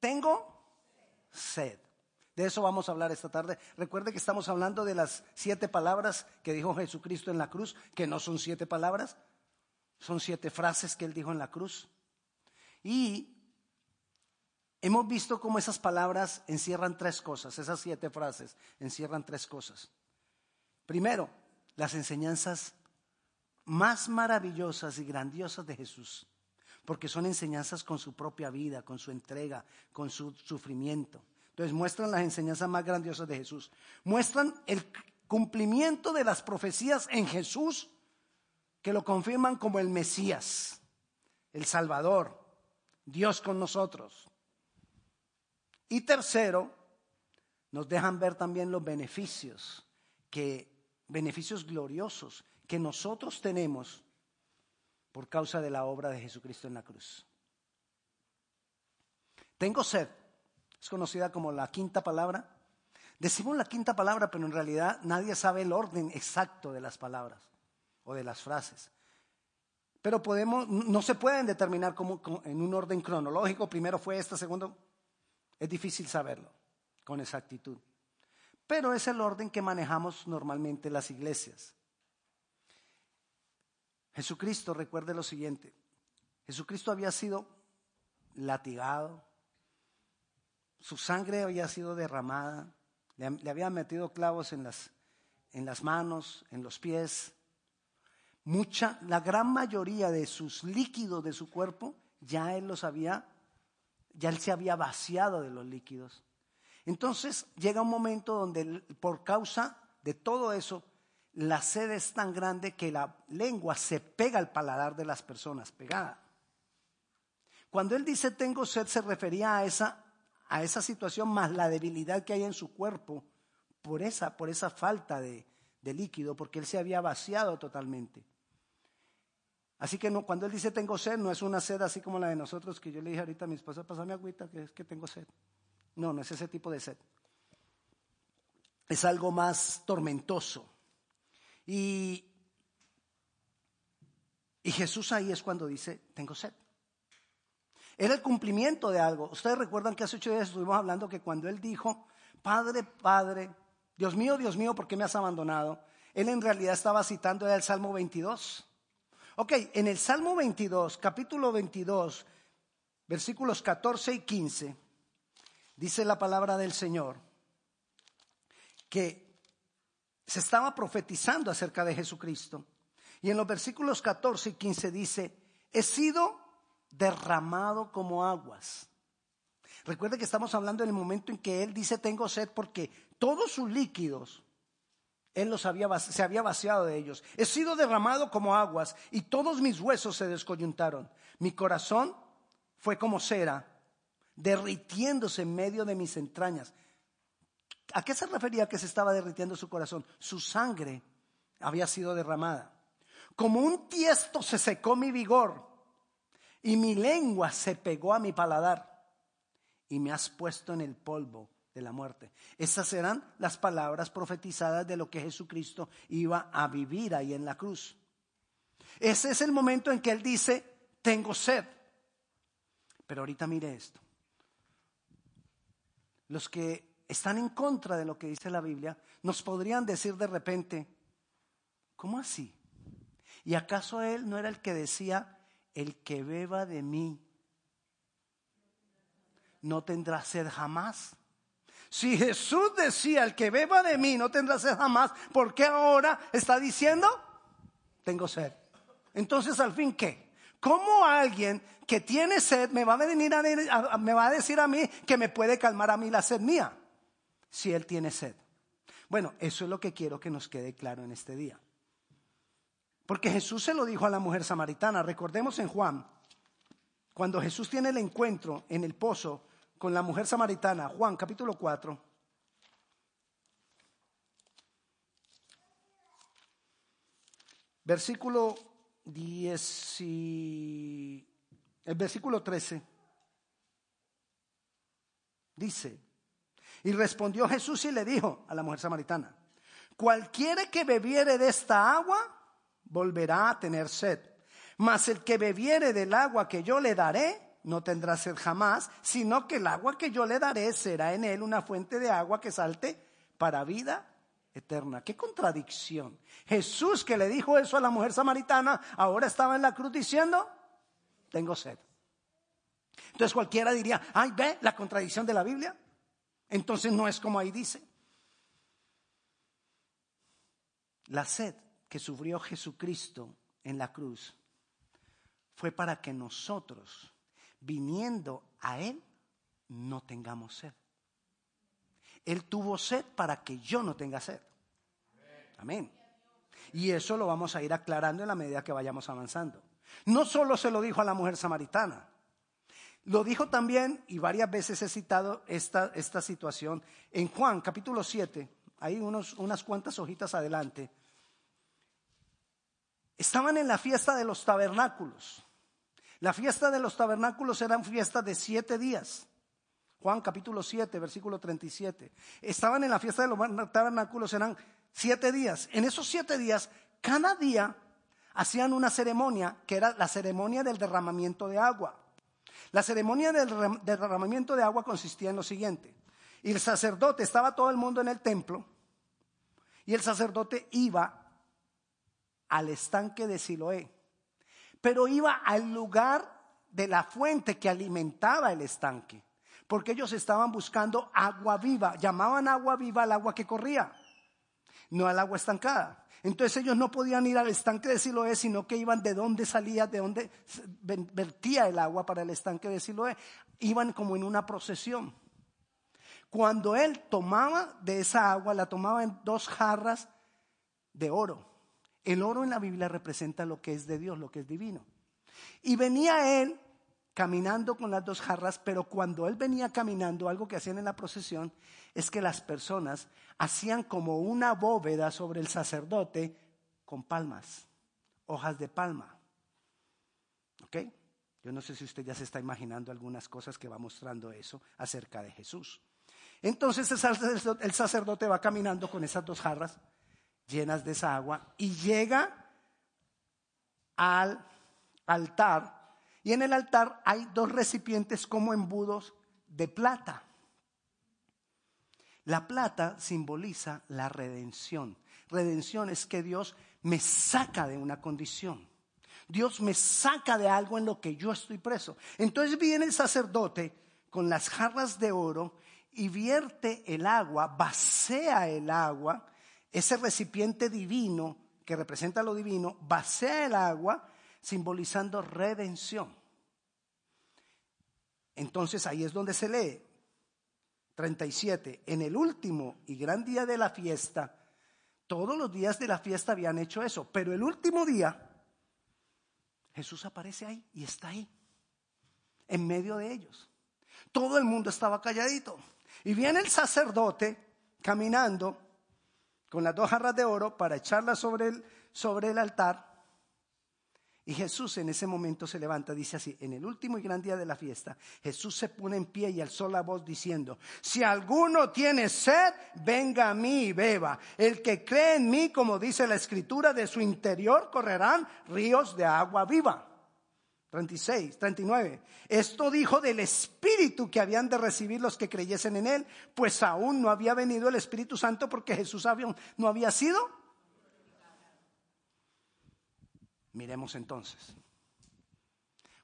tengo sed. De eso vamos a hablar esta tarde. Recuerde que estamos hablando de las siete palabras que dijo Jesucristo en la cruz, que no son siete palabras, son siete frases que él dijo en la cruz. Y hemos visto cómo esas palabras encierran tres cosas, esas siete frases encierran tres cosas. Primero, las enseñanzas más maravillosas y grandiosas de Jesús, porque son enseñanzas con su propia vida, con su entrega, con su sufrimiento. Entonces muestran las enseñanzas más grandiosas de Jesús. Muestran el cumplimiento de las profecías en Jesús que lo confirman como el Mesías, el Salvador, Dios con nosotros. Y tercero, nos dejan ver también los beneficios, que, beneficios gloriosos que nosotros tenemos por causa de la obra de Jesucristo en la cruz. Tengo sed, es conocida como la quinta palabra. Decimos la quinta palabra, pero en realidad nadie sabe el orden exacto de las palabras o de las frases. Pero podemos, no se pueden determinar como, en un orden cronológico. Primero fue esta, segundo, es difícil saberlo con exactitud. Pero es el orden que manejamos normalmente las iglesias. Jesucristo, recuerde lo siguiente, Jesucristo había sido latigado, su sangre había sido derramada, le, le habían metido clavos en las, en las manos, en los pies. Mucha, la gran mayoría de sus líquidos de su cuerpo, ya él los había, ya él se había vaciado de los líquidos. Entonces llega un momento donde por causa de todo eso, la sed es tan grande que la lengua se pega al paladar de las personas, pegada. Cuando él dice tengo sed, se refería a esa, a esa situación más la debilidad que hay en su cuerpo por esa, por esa falta de, líquido, porque él se había vaciado totalmente. Así que cuando él dice tengo sed, no es una sed así como la de nosotros, que yo le dije ahorita a mi esposa, pasame agüita, que es que tengo sed. No, no es ese tipo de sed. Es algo más tormentoso. Y, y Jesús ahí es cuando dice, tengo sed. Era el cumplimiento de algo. Ustedes recuerdan que hace ocho días estuvimos hablando que cuando Él dijo, Padre, Padre, Dios mío, Dios mío, ¿por qué me has abandonado? Él en realidad estaba citando el Salmo 22. Ok, en el Salmo 22, capítulo 22, versículos 14 y 15, dice la palabra del Señor que se estaba profetizando acerca de Jesucristo. Y en los versículos 14 y 15 dice, he sido derramado como aguas. Recuerde que estamos hablando en el momento en que él dice tengo sed porque todos sus líquidos, él los había, se había vaciado de ellos. He sido derramado como aguas y todos mis huesos se descoyuntaron. Mi corazón fue como cera, derritiéndose en medio de mis entrañas. ¿A qué se refería que se estaba derritiendo su corazón? Su sangre había sido derramada. Como un tiesto se secó mi vigor y mi lengua se pegó a mi paladar y me has puesto en el polvo de la muerte. Esas eran las palabras profetizadas de lo que Jesucristo iba a vivir ahí en la cruz. Ese es el momento en que Él dice, tengo sed. Pero ahorita mire esto. Los que están en contra de lo que dice la Biblia, nos podrían decir de repente, ¿cómo así? ¿Y acaso él no era el que decía, el que beba de mí no tendrá sed jamás? Si Jesús decía, el que beba de mí no tendrá sed jamás, ¿por qué ahora está diciendo, tengo sed? Entonces, al fin, ¿qué? ¿Cómo alguien que tiene sed me va a venir me va a decir a mí que me puede calmar a mí la sed mía? Si él tiene sed. Bueno, eso es lo que quiero que nos quede claro en este día. Porque Jesús se lo dijo a la mujer samaritana. Recordemos en Juan, cuando Jesús tiene el encuentro en el pozo con la mujer samaritana, Juan capítulo 4. Versículo 10 el versículo 13 dice, y respondió Jesús y le dijo a la mujer samaritana, cualquiera que bebiere de esta agua, volverá a tener sed. Mas el que bebiere del agua que yo le daré, no tendrá sed jamás, sino que el agua que yo le daré será en él una fuente de agua que salte para vida eterna. Qué contradicción. Jesús que le dijo eso a la mujer samaritana, ahora estaba en la cruz diciendo, tengo sed. Entonces cualquiera diría, ay, ve la contradicción de la Biblia. Entonces no es como ahí dice. La sed que sufrió Jesucristo en la cruz fue para que nosotros, viniendo a Él, no tengamos sed. Él tuvo sed para que yo no tenga sed. Amén. Y eso lo vamos a ir aclarando en la medida que vayamos avanzando. No solo se lo dijo a la mujer samaritana, lo dijo también, y varias veces he citado esta, esta situación, en Juan capítulo 7, hay unos, unas cuantas hojitas adelante. Estaban en la fiesta de los tabernáculos. La fiesta de los tabernáculos era una fiesta de siete días. Juan capítulo 7, versículo 37. Estaban en la fiesta de los tabernáculos, eran siete días. En esos siete días, cada día hacían una ceremonia que era la ceremonia del derramamiento de agua. La ceremonia del derramamiento de agua consistía en lo siguiente. Y el sacerdote, estaba todo el mundo en el templo, y el sacerdote iba al estanque de Siloé, pero iba al lugar de la fuente que alimentaba el estanque, porque ellos estaban buscando agua viva, llamaban agua viva al agua que corría, no al agua estancada. Entonces ellos no podían ir al estanque de Siloé, sino que iban de donde salía, de donde vertía el agua para el estanque de Siloé. Iban como en una procesión. Cuando él tomaba de esa agua, la tomaba en dos jarras de oro. El oro en la Biblia representa lo que es de Dios, lo que es divino. Y venía él caminando con las dos jarras, pero cuando él venía caminando, algo que hacían en la procesión es que las personas hacían como una bóveda sobre el sacerdote con palmas, hojas de palma. ¿Ok? Yo no sé si usted ya se está imaginando algunas cosas que va mostrando eso acerca de Jesús. Entonces el sacerdote va caminando con esas dos jarras llenas de esa agua y llega al altar y en el altar hay dos recipientes como embudos de plata. La plata simboliza la redención. Redención es que Dios me saca de una condición. Dios me saca de algo en lo que yo estoy preso. Entonces viene el sacerdote con las jarras de oro y vierte el agua, vacía el agua, ese recipiente divino que representa lo divino, vacía el agua simbolizando redención. Entonces ahí es donde se lee 37. En el último y gran día de la fiesta, todos los días de la fiesta habían hecho eso, pero el último día Jesús aparece ahí y está ahí, en medio de ellos. Todo el mundo estaba calladito. Y viene el sacerdote caminando con las dos jarras de oro para echarlas sobre el, sobre el altar. Y Jesús en ese momento se levanta, dice así, en el último y gran día de la fiesta, Jesús se pone en pie y alzó la voz diciendo, si alguno tiene sed, venga a mí y beba. El que cree en mí, como dice la escritura, de su interior correrán ríos de agua viva. 36, 39. Esto dijo del Espíritu que habían de recibir los que creyesen en Él, pues aún no había venido el Espíritu Santo porque Jesús no había sido. Miremos entonces.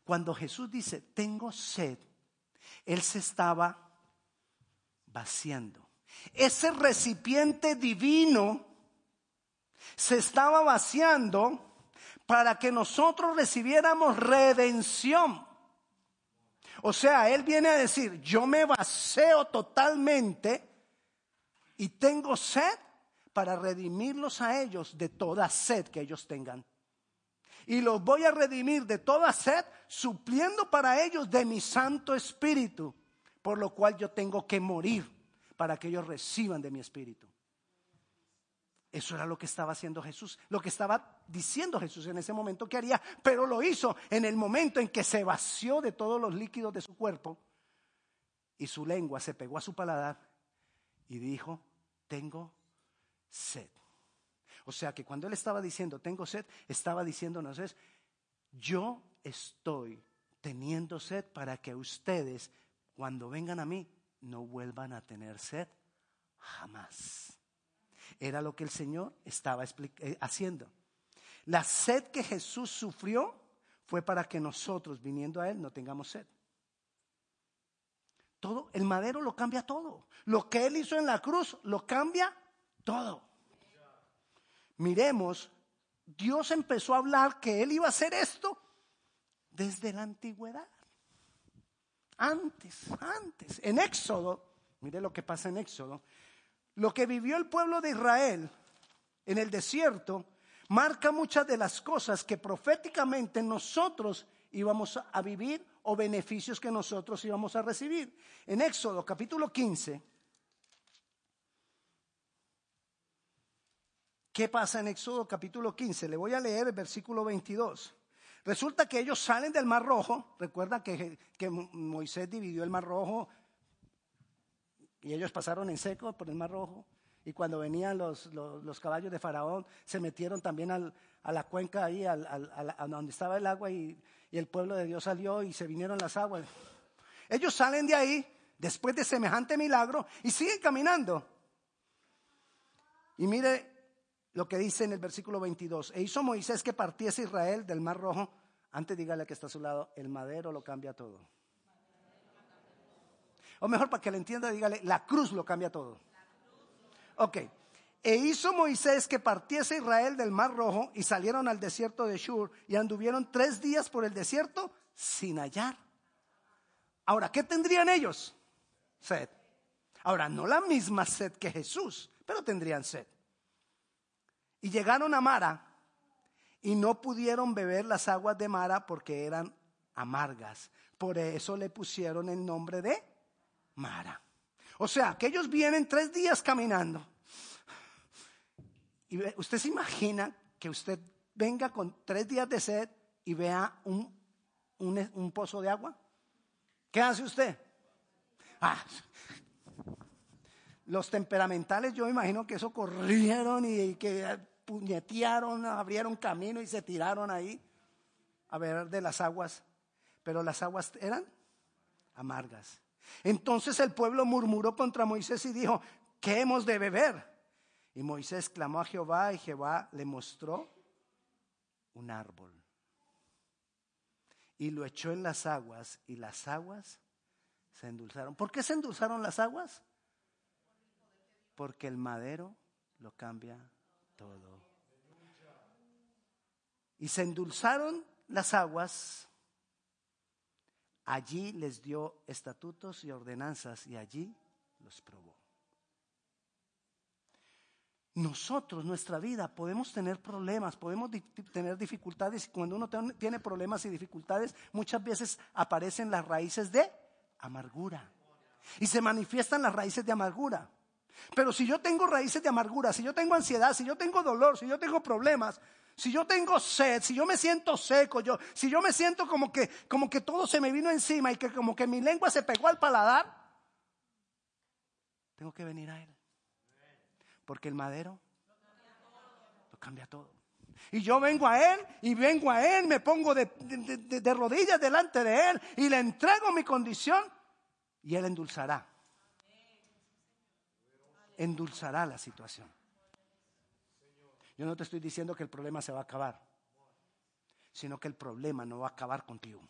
Cuando Jesús dice, tengo sed, Él se estaba vaciando. Ese recipiente divino se estaba vaciando para que nosotros recibiéramos redención. O sea, Él viene a decir, yo me vacío totalmente y tengo sed para redimirlos a ellos de toda sed que ellos tengan. Y los voy a redimir de toda sed, supliendo para ellos de mi Santo Espíritu, por lo cual yo tengo que morir para que ellos reciban de mi Espíritu. Eso era lo que estaba haciendo Jesús, lo que estaba diciendo Jesús en ese momento que haría, pero lo hizo en el momento en que se vació de todos los líquidos de su cuerpo y su lengua se pegó a su paladar y dijo, tengo sed. O sea que cuando él estaba diciendo, tengo sed, estaba diciéndonos es, yo estoy teniendo sed para que ustedes, cuando vengan a mí, no vuelvan a tener sed jamás. Era lo que el Señor estaba eh, haciendo. La sed que Jesús sufrió fue para que nosotros, viniendo a Él, no tengamos sed. Todo, el madero lo cambia todo. Lo que Él hizo en la cruz lo cambia todo. Miremos, Dios empezó a hablar que Él iba a hacer esto desde la antigüedad. Antes, antes. En Éxodo, mire lo que pasa en Éxodo. Lo que vivió el pueblo de Israel en el desierto marca muchas de las cosas que proféticamente nosotros íbamos a vivir o beneficios que nosotros íbamos a recibir. En Éxodo capítulo 15, ¿qué pasa en Éxodo capítulo 15? Le voy a leer el versículo 22. Resulta que ellos salen del Mar Rojo, recuerda que, que Moisés dividió el Mar Rojo y ellos pasaron en seco por el Mar Rojo. Y cuando venían los, los, caballos de Faraón, se metieron también al, a la cuenca ahí, al, a donde estaba el agua, y, y el pueblo de Dios salió y se vinieron las aguas. Ellos salen de ahí después de semejante milagro y siguen caminando. Y mire lo que dice en el versículo 22. E hizo Moisés que partiese Israel del mar rojo. Antes dígale que está a su lado, el madero lo cambia todo. O mejor para que le entienda, dígale, la cruz lo cambia todo. Ok. E hizo Moisés que partiese Israel del Mar Rojo y salieron al desierto de Shur y anduvieron tres días por el desierto sin hallar. Ahora, ¿qué tendrían ellos? Sed. Ahora, no la misma sed que Jesús, pero tendrían sed. Y llegaron a Mara y no pudieron beber las aguas de Mara porque eran amargas. Por eso le pusieron el nombre de Mara. O sea, que ellos vienen tres días caminando. Y usted se imagina que usted venga con tres días de sed y vea un, un, pozo de agua. ¿Qué hace usted? Ah, los temperamentales, yo imagino que eso corrieron y que puñetearon, abrieron camino y se tiraron ahí a ver de las aguas. Pero las aguas eran amargas. Entonces el pueblo murmuró contra Moisés y dijo, ¿qué hemos de beber? Y Moisés clamó a Jehová y Jehová le mostró un árbol. Y lo echó en las aguas y las aguas se endulzaron. ¿Por qué se endulzaron las aguas? Porque el madero lo cambia todo. Y se endulzaron las aguas Allí les dio estatutos y ordenanzas y allí los probó. Nosotros, nuestra vida, podemos tener problemas, podemos tener dificultades y cuando uno tiene problemas y dificultades, muchas veces aparecen las raíces de amargura y se manifiestan las raíces de amargura. Pero si yo tengo raíces de amargura, si yo tengo ansiedad, si yo tengo dolor, si yo tengo problemas, si yo tengo sed, si yo me siento seco, yo, si yo me siento como que, como que todo se me vino encima y que como que mi lengua se pegó al paladar, tengo que venir a Él. Porque el madero lo cambia todo. Y yo vengo a Él y vengo a Él, me pongo de, de rodillas delante de Él y le entrego mi condición y Él endulzará. Endulzará la situación. Yo no te estoy diciendo que el problema se va a acabar, sino que el problema no va a acabar contigo.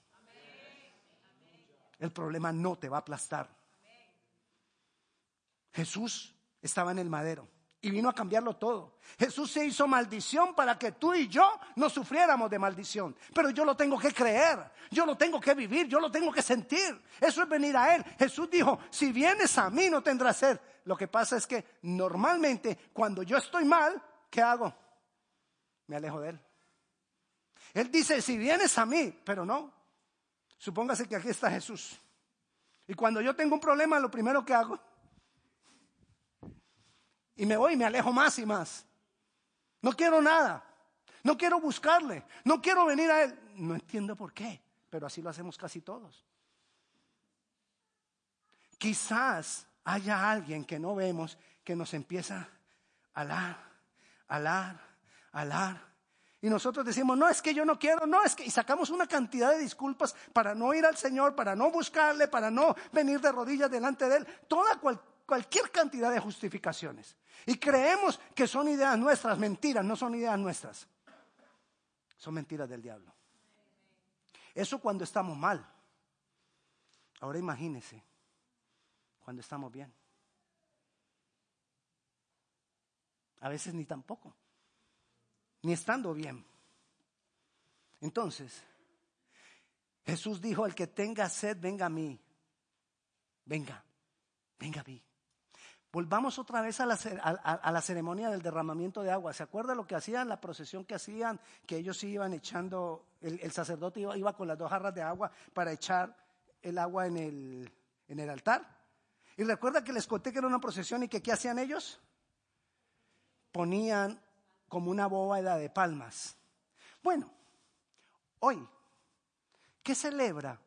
El problema no te va a aplastar. Jesús estaba en el madero y vino a cambiarlo todo. Jesús se hizo maldición para que tú y yo no sufriéramos de maldición. Pero yo lo tengo que creer, yo lo tengo que vivir, yo lo tengo que sentir. Eso es venir a Él. Jesús dijo, si vienes a mí no tendrás sed. Lo que pasa es que normalmente cuando yo estoy mal, ¿qué hago? Me alejo de Él. Él dice, si vienes a mí, pero no. Supóngase que aquí está Jesús. Y cuando yo tengo un problema, lo primero que hago, y me voy y me alejo más y más. No quiero nada. No quiero buscarle. No quiero venir a Él. No entiendo por qué, pero así lo hacemos casi todos. Quizás haya alguien que no vemos que nos empieza a alar, alar, alar. Y nosotros decimos, no, es que yo no quiero, no, es que... Y sacamos una cantidad de disculpas para no ir al Señor, para no buscarle, para no venir de rodillas delante de Él. Toda cualquier cantidad de justificaciones. Y creemos que son ideas nuestras, mentiras, no son ideas nuestras. Son mentiras del diablo. Eso cuando estamos mal. Ahora imagínese cuando estamos bien. A veces ni tampoco ni estando bien. Entonces, Jesús dijo, el que tenga sed, venga a mí. Venga, venga a mí. Volvamos otra vez a la, ceremonia del derramamiento de agua. ¿Se acuerda lo que hacían, la procesión que hacían? Que ellos iban echando, el, sacerdote iba, con las dos jarras de agua para echar el agua en el, en el altar. Y recuerda que les conté que era una procesión y que ¿qué hacían ellos? Ponían como una bóveda de palmas. Bueno, hoy, ¿qué celebra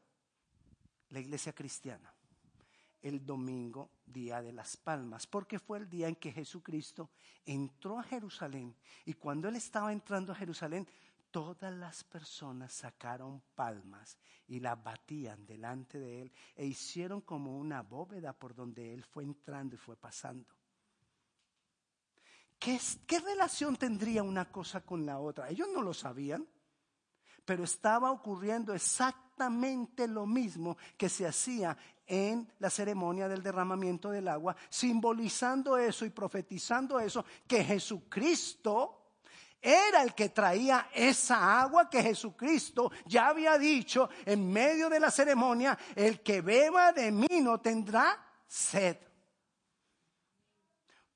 la iglesia cristiana? El domingo, día de las palmas, porque fue el día en que Jesucristo entró a Jerusalén y cuando él estaba entrando a Jerusalén, todas las personas sacaron palmas y las batían delante de él e hicieron como una bóveda por donde él fue entrando y fue pasando. ¿Qué, relación tendría una cosa con la otra? Ellos no lo sabían, pero estaba ocurriendo exactamente lo mismo que se hacía en la ceremonia del derramamiento del agua, simbolizando eso y profetizando eso, que Jesucristo era el que traía esa agua que Jesucristo ya había dicho en medio de la ceremonia, el que beba de mí no tendrá sed.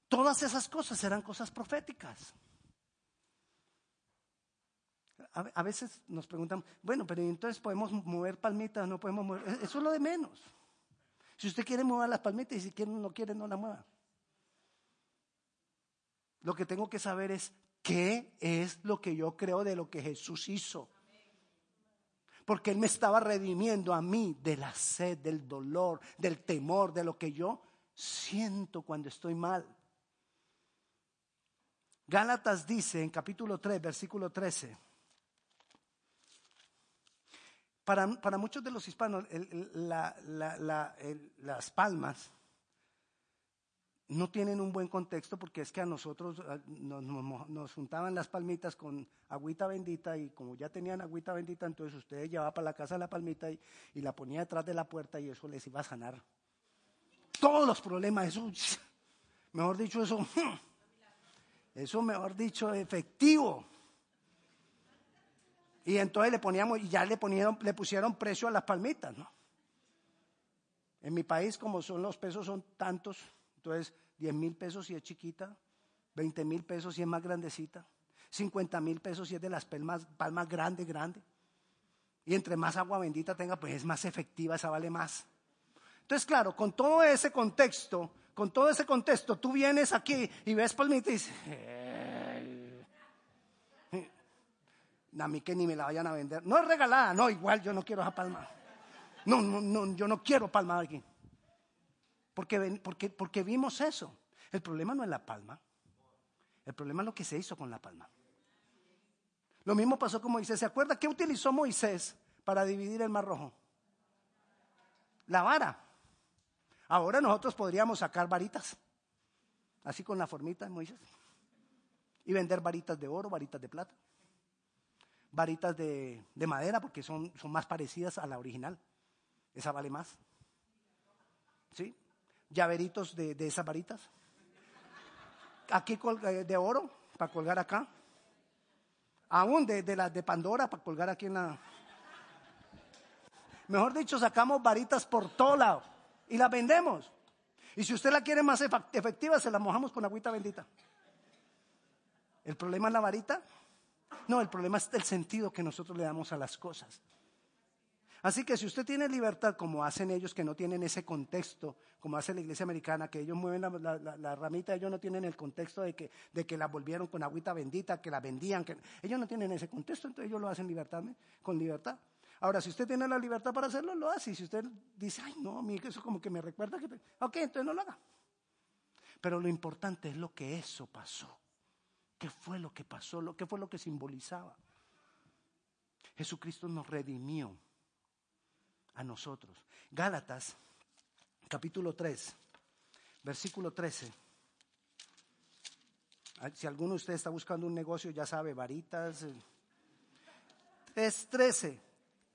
Todas esas cosas eran cosas proféticas. A, veces nos preguntan, bueno, pero entonces podemos mover palmitas, no podemos mover. E, eso es lo de menos. Si usted quiere mover las palmitas y si quiere, no quiere, no la mueva. Lo que tengo que saber es qué es lo que yo creo de lo que Jesús hizo. Porque Él me estaba redimiendo a mí de la sed, del dolor, del temor, de lo que yo siento cuando estoy mal. Gálatas dice en capítulo 3, versículo 13. Para, para muchos de los hispanos, las palmas no tienen un buen contexto porque es que a nosotros nos, juntaban las palmitas con agüita bendita y como ya tenían agüita bendita, entonces ustedes llevaban para la casa la palmita y, y, la ponía detrás de la puerta y eso les iba a sanar. Todos los problemas, eso, mejor dicho, eso eso, mejor dicho, efectivo. Y entonces le poníamos, y ya le, ponieron, le pusieron precio a las palmitas, ¿no? En mi país, como son los pesos, son tantos, entonces 10 mil pesos si es chiquita, 20 mil pesos si es más grandecita, 50 mil pesos si es de las palmas, palmas grande, grande. Y entre más agua bendita tenga, pues es más efectiva, esa vale más. Entonces, claro, con todo ese contexto, con todo ese contexto, tú vienes aquí y ves palmita y dices, a mí que ni me la vayan a vender. No es regalada, no, igual yo no quiero esa palma. No, no, no, yo no quiero palma aquí. Porque, porque, porque vimos eso. El problema no es la palma. El problema es lo que se hizo con la palma. Lo mismo pasó con Moisés. ¿Se acuerda qué utilizó Moisés para dividir el mar rojo? La vara. Ahora nosotros podríamos sacar varitas, así con la formita de Moisés, y vender varitas de oro, varitas de plata, varitas de, madera, porque son, son más parecidas a la original. Esa vale más. ¿Sí? Llaveritos de, de esas varitas. Aquí eh, de oro, para colgar acá. Aún de, de las de Pandora, para colgar aquí en la... Mejor dicho, sacamos varitas por todo lado y la vendemos. Y si usted la quiere más efectiva, se la mojamos con agüita bendita. ¿El problema es la varita? No, el problema es el sentido que nosotros le damos a las cosas. Así que si usted tiene libertad, como hacen ellos que no tienen ese contexto, como hace la iglesia americana, que ellos mueven la, ramita, ellos no tienen el contexto de que, de que la volvieron con agüita bendita, que la vendían, que ellos no tienen ese contexto, entonces ellos lo hacen libertad, con libertad. Ahora, si usted tiene la libertad para hacerlo, lo hace. Y si usted dice, ay, no, a mí eso como que me recuerda que... Ok, entonces no lo haga. Pero lo importante es lo que eso pasó. ¿Qué fue lo que pasó? ¿Lo, ¿Qué fue lo que simbolizaba? Jesucristo nos redimió a nosotros. Gálatas, capítulo 3, versículo 13. Ah, si alguno de ustedes está buscando un negocio, ya sabe, varitas. 3.13. Eh.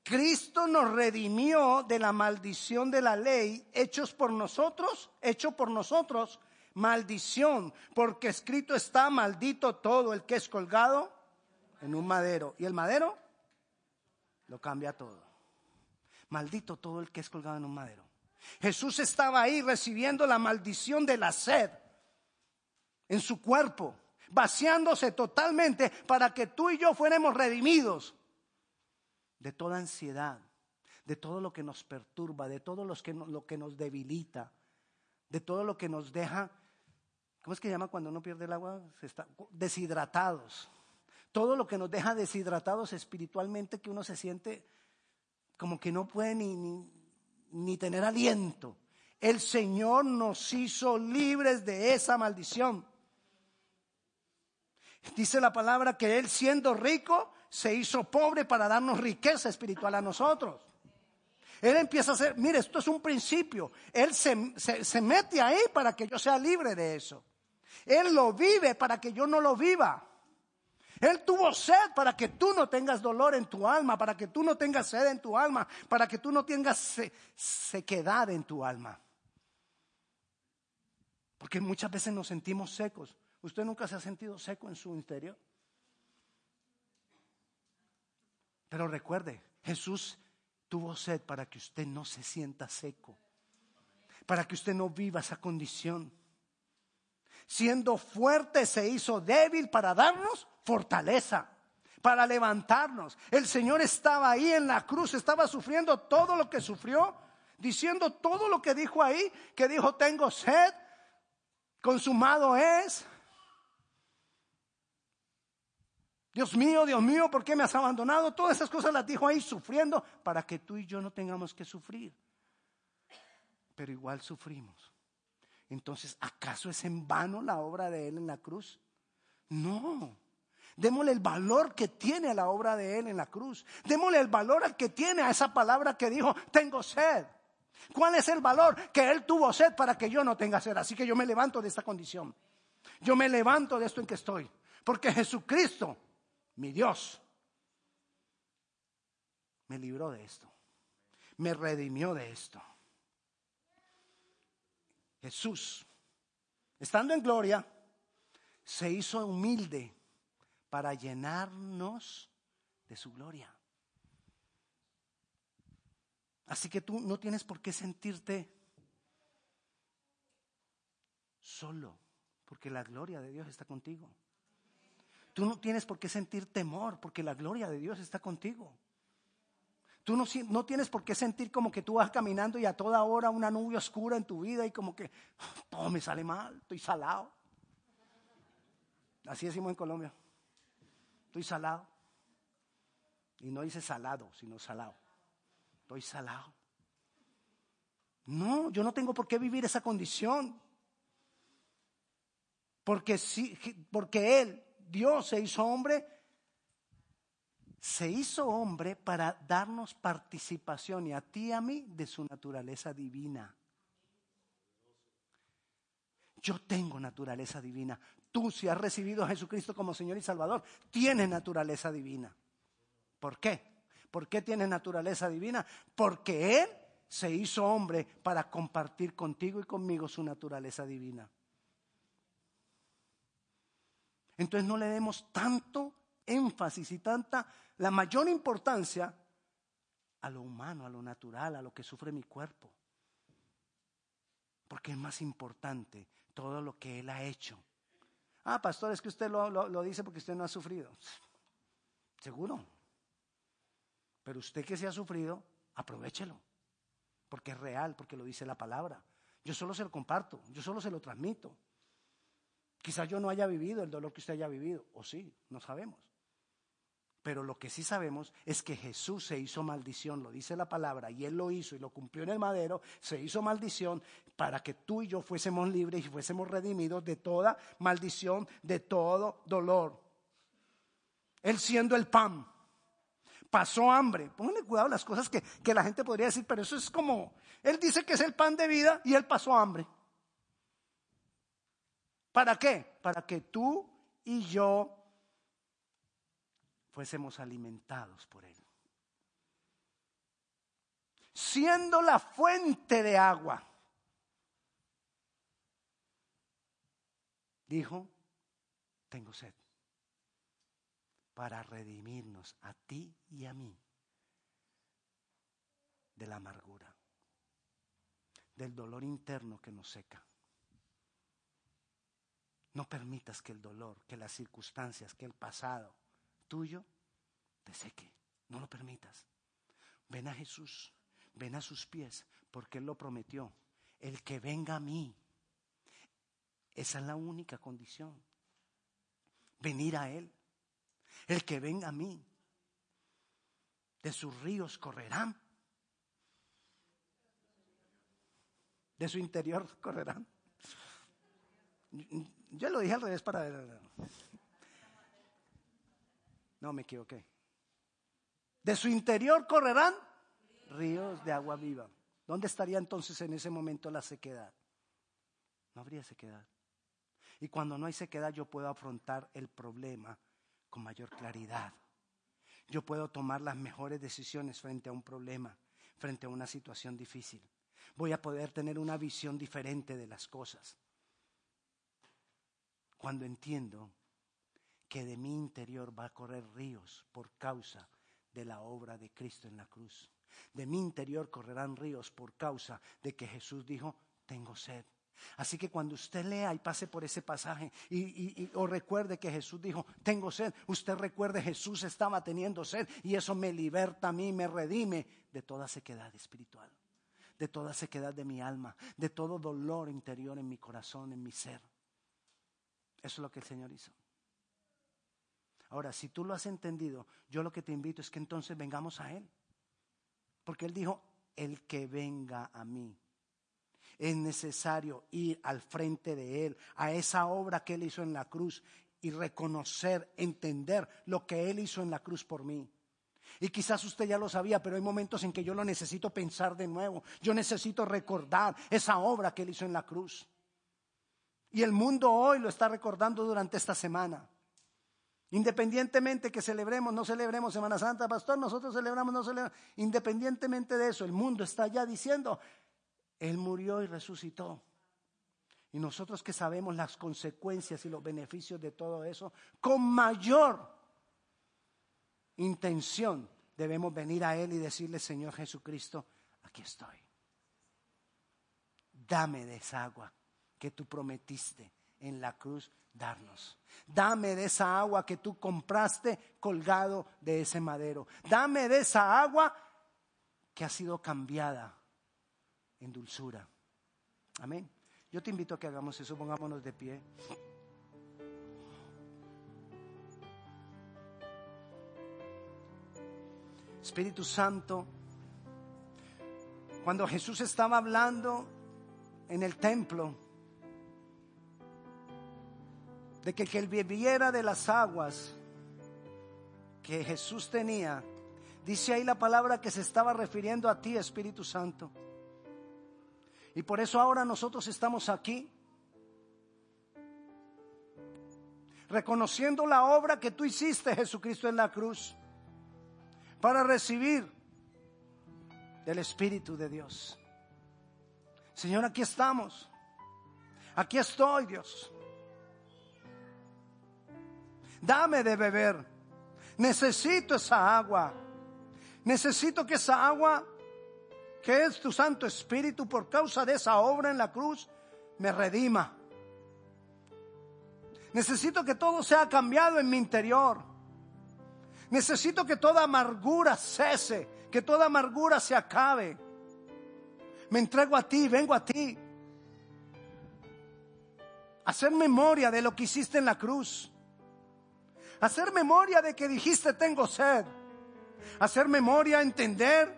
Cristo nos redimió de la maldición de la ley, hechos por nosotros, hecho por nosotros, maldición, porque escrito está, maldito todo el que es colgado en un madero. ¿Y el madero? Lo cambia todo. Maldito todo el que es colgado en un madero. Jesús estaba ahí recibiendo la maldición de la sed en su cuerpo, vaciándose totalmente para que tú y yo fuéramos redimidos de toda ansiedad, de todo lo que nos perturba, de todo lo que nos debilita, de todo lo que nos deja, ¿cómo es que se llama cuando uno pierde el agua? Se está, deshidratados. Todo lo que nos deja deshidratados espiritualmente, que uno se siente como que no puede ni, ni tener aliento. El Señor nos hizo libres de esa maldición. Dice la palabra que Él siendo rico se hizo pobre para darnos riqueza espiritual a nosotros. Él empieza a hacer, mire, esto es un principio. Él se, se, mete ahí para que yo sea libre de eso. Él lo vive para que yo no lo viva. Él tuvo sed para que tú no tengas dolor en tu alma, para que tú no tengas sed en tu alma, para que tú no tengas sequedad en tu alma. Porque muchas veces nos sentimos secos. ¿Usted nunca se ha sentido seco en su interior? Pero recuerde, Jesús tuvo sed para que usted no se sienta seco, para que usted no viva esa condición. Siendo fuerte se hizo débil para darnos fortaleza, para levantarnos. El Señor estaba ahí en la cruz, estaba sufriendo todo lo que sufrió, diciendo todo lo que dijo ahí, que dijo, tengo sed, consumado es. Dios mío, Dios mío, ¿por qué me has abandonado? Todas esas cosas las dijo ahí sufriendo para que tú y yo no tengamos que sufrir. Pero igual sufrimos. Entonces, ¿acaso es en vano la obra de Él en la cruz? No. Démosle el valor que tiene a la obra de Él en la cruz. Démosle el valor al que tiene a esa palabra que dijo, tengo sed. ¿Cuál es el valor? Que Él tuvo sed para que yo no tenga sed. Así que yo me levanto de esta condición. Yo me levanto de esto en que estoy. Porque Jesucristo mi Dios, me libró de esto, me redimió de esto. Jesús, estando en gloria, se hizo humilde para llenarnos de su gloria. Así que tú no tienes por qué sentirte solo, porque la gloria de Dios está contigo. Tú no tienes por qué sentir temor porque la gloria de Dios está contigo. Tú no, no, tienes por qué sentir como que tú vas caminando y a toda hora una nube oscura en tu vida y como que todo me sale mal, estoy salado. Así decimos en Colombia. Estoy salado. Y no dice salado, sino salado. Estoy salado. No, yo no tengo por qué vivir esa condición. Porque, sí, porque Él Dios se hizo hombre, se hizo hombre para darnos participación y a ti y a mí de su naturaleza divina. Yo tengo naturaleza divina. Tú, si has recibido a Jesucristo como Señor y Salvador, tienes naturaleza divina. ¿Por qué? ¿Por qué tienes naturaleza divina? Porque Él se hizo hombre para compartir contigo y conmigo su naturaleza divina. Entonces no le demos tanto énfasis y tanta, la mayor importancia a lo humano, a lo natural, a lo que sufre mi cuerpo. Porque es más importante todo lo que Él ha hecho. Ah, pastor, es que usted lo, dice porque usted no ha sufrido. Seguro. Pero usted que se ha sufrido, aprovechelo. Porque es real, porque lo dice la palabra. Yo solo se lo comparto, yo solo se lo transmito. Quizás yo no haya vivido el dolor que usted haya vivido, o sí, no sabemos. Pero lo que sí sabemos es que Jesús se hizo maldición, lo dice la palabra, y Él lo hizo y lo cumplió en el madero, se hizo maldición para que tú y yo fuésemos libres y fuésemos redimidos de toda maldición, de todo dolor. Él siendo el pan, pasó hambre. Pónganle cuidado las cosas que, que la gente podría decir, pero eso es como, Él dice que es el pan de vida y Él pasó hambre. ¿Para qué? Para que tú y yo fuésemos alimentados por Él. Siendo la fuente de agua, dijo, tengo sed para redimirnos a ti y a mí de la amargura, del dolor interno que nos seca. No permitas que el dolor, que las circunstancias, que el pasado tuyo te seque. No lo permitas. Ven a Jesús, ven a sus pies, porque Él lo prometió. El que venga a mí. Esa es la única condición. Venir a Él. El que venga a mí. De sus ríos correrán. De su interior correrán. Yo lo dije al revés para ver. No me equivoqué. De su interior correrán ríos de agua viva. ¿Dónde estaría entonces en ese momento la sequedad? No habría sequedad. Y cuando no hay sequedad yo puedo afrontar el problema con mayor claridad. Yo puedo tomar las mejores decisiones frente a un problema, frente a una situación difícil. Voy a poder tener una visión diferente de las cosas. Cuando entiendo que de mi interior va a correr ríos por causa de la obra de Cristo en la cruz. De mi interior correrán ríos por causa de que Jesús dijo, tengo sed. Así que cuando usted lea y pase por ese pasaje y, o recuerde que Jesús dijo, tengo sed, usted recuerde Jesús estaba teniendo sed y eso me liberta a mí, me redime de toda sequedad espiritual, de toda sequedad de mi alma, de todo dolor interior en mi corazón, en mi ser. Eso es lo que el Señor hizo. Ahora, si tú lo has entendido, yo lo que te invito es que entonces vengamos a Él. Porque Él dijo, el que venga a mí. Es necesario ir al frente de Él, a esa obra que Él hizo en la cruz y reconocer, entender lo que Él hizo en la cruz por mí. Y quizás usted ya lo sabía, pero hay momentos en que yo lo necesito pensar de nuevo. Yo necesito recordar esa obra que Él hizo en la cruz. Y el mundo hoy lo está recordando durante esta semana. Independientemente que celebremos, no celebremos Semana Santa, pastor, nosotros celebramos, no celebramos. Independientemente de eso, el mundo está ya diciendo, Él murió y resucitó. Y nosotros que sabemos las consecuencias y los beneficios de todo eso, con mayor intención debemos venir a Él y decirle, Señor Jesucristo, aquí estoy. Dame de esa que tú prometiste en la cruz darnos. Dame de esa agua que tú compraste colgado de ese madero. Dame de esa agua que ha sido cambiada en dulzura. Amén. Yo te invito a que hagamos eso, pongámonos de pie. Espíritu Santo, cuando Jesús estaba hablando en el templo, de que el que bebiera de las aguas que Jesús tenía, dice ahí la palabra que se estaba refiriendo a ti, Espíritu Santo. Y por eso ahora nosotros estamos aquí, reconociendo la obra que tú hiciste, Jesucristo, en la cruz, para recibir del Espíritu de Dios. Señor, aquí estamos. Aquí estoy, Dios. Dame de beber. Necesito esa agua. Necesito que esa agua, que es tu Santo Espíritu por causa de esa obra en la cruz, me redima. Necesito que todo sea cambiado en mi interior. Necesito que toda amargura cese, que toda amargura se acabe. Me entrego a ti, vengo a ti. Hacer memoria de lo que hiciste en la cruz Hacer memoria de que dijiste tengo sed. Hacer memoria, entender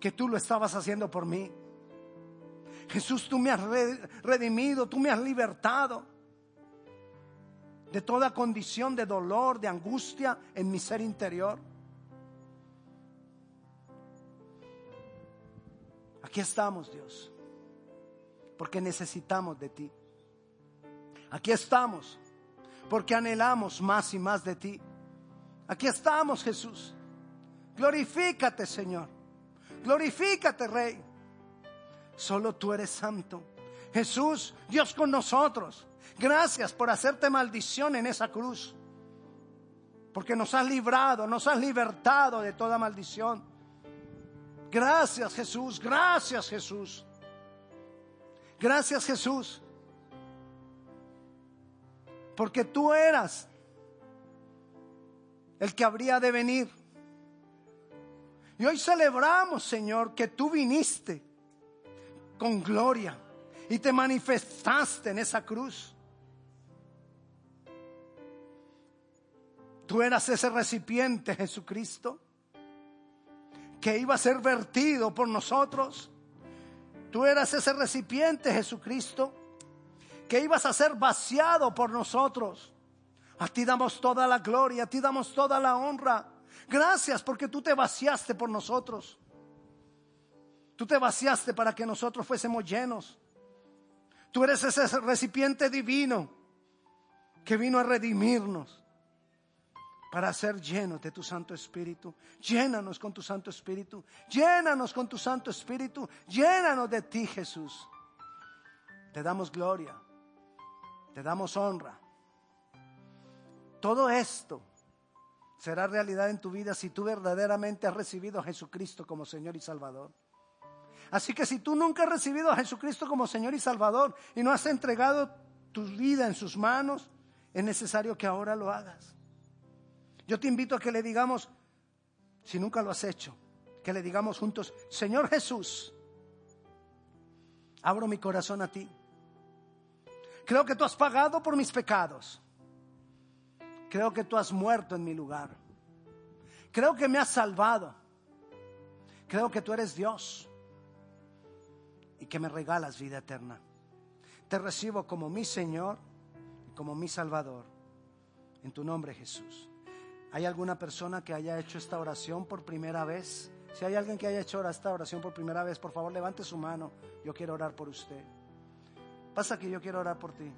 que tú lo estabas haciendo por mí. Jesús, tú me has redimido, tú me has libertado de toda condición de dolor, de angustia en mi ser interior. Aquí estamos, Dios, porque necesitamos de ti. Aquí estamos, porque anhelamos más y más de ti. Aquí estamos, Jesús. Glorifícate, Señor. Glorifícate, Rey. Solo tú eres santo. Jesús, Dios con nosotros. Gracias por hacerte maldición en esa cruz. Porque nos has librado, nos has libertado de toda maldición. Gracias Jesús, gracias Jesús. Gracias Jesús. Porque tú eras el que habría de venir. Y hoy celebramos, Señor, que tú viniste con gloria y te manifestaste en esa cruz. Tú eras ese recipiente, Jesucristo, que iba a ser vertido por nosotros. Tú eras ese recipiente, Jesucristo, que ibas a ser vaciado por nosotros. A ti damos toda la gloria, a ti damos toda la honra. Gracias porque tú te vaciaste por nosotros. Tú te vaciaste para que nosotros fuésemos llenos. Tú eres ese recipiente divino que vino a redimirnos para ser llenos de tu Santo Espíritu. Llénanos con tu Santo Espíritu. Llénanos con tu Santo Espíritu. Llénanos de ti, Jesús. Te damos gloria. Te damos honra. Todo esto será realidad en tu vida si tú verdaderamente has recibido a Jesucristo como Señor y Salvador. Así que si tú nunca has recibido a Jesucristo como Señor y Salvador y no has entregado tu vida en sus manos, es necesario que ahora lo hagas. Yo te invito a que le digamos, si nunca lo has hecho, que le digamos juntos, Señor Jesús, abro mi corazón a ti. Creo que tú has pagado por mis pecados. Creo que tú has muerto en mi lugar. Creo que me has salvado. Creo que tú eres Dios y que me regalas vida eterna. Te recibo como mi Señor y como mi Salvador. En tu nombre, Jesús. ¿Hay alguna persona que haya hecho esta oración por primera vez? Si hay alguien que haya hecho esta oración por primera vez, por favor levante su mano. Yo quiero orar por usted. Pasa que yo quiero orar por ti.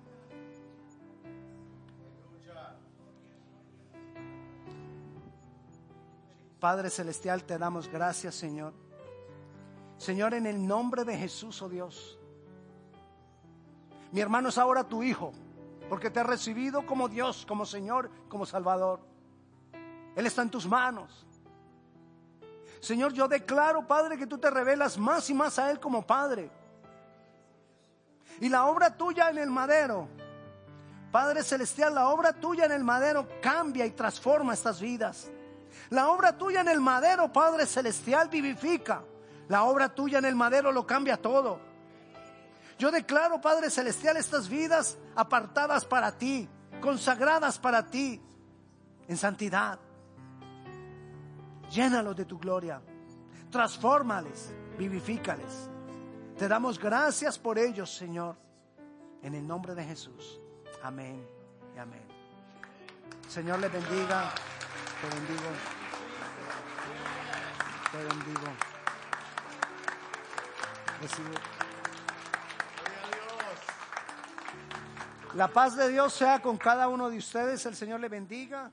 Padre Celestial, te damos gracias, Señor Señor, en el nombre de Jesús, oh Dios. Mi hermano es ahora tu hijo, porque te ha recibido como Dios, como Señor, como Salvador. Él está en tus manos. Señor, yo declaro, Padre, que tú te revelas más y más a Él como Padre. Y la obra tuya en el madero, Padre Celestial, la obra tuya en el madero cambia y transforma estas vidas. La obra tuya en el madero, Padre Celestial, vivifica. La obra tuya en el madero lo cambia todo. Yo declaro, Padre Celestial, estas vidas apartadas para ti, consagradas para ti, en santidad. Llénalos de tu gloria. Transfórmales, vivifícales. Te damos gracias por ellos, Señor. En el nombre de Jesús. Amén y amén. Señor le bendiga. Te bendigo. Te bendigo. La paz de Dios sea con cada uno de ustedes. El Señor le bendiga.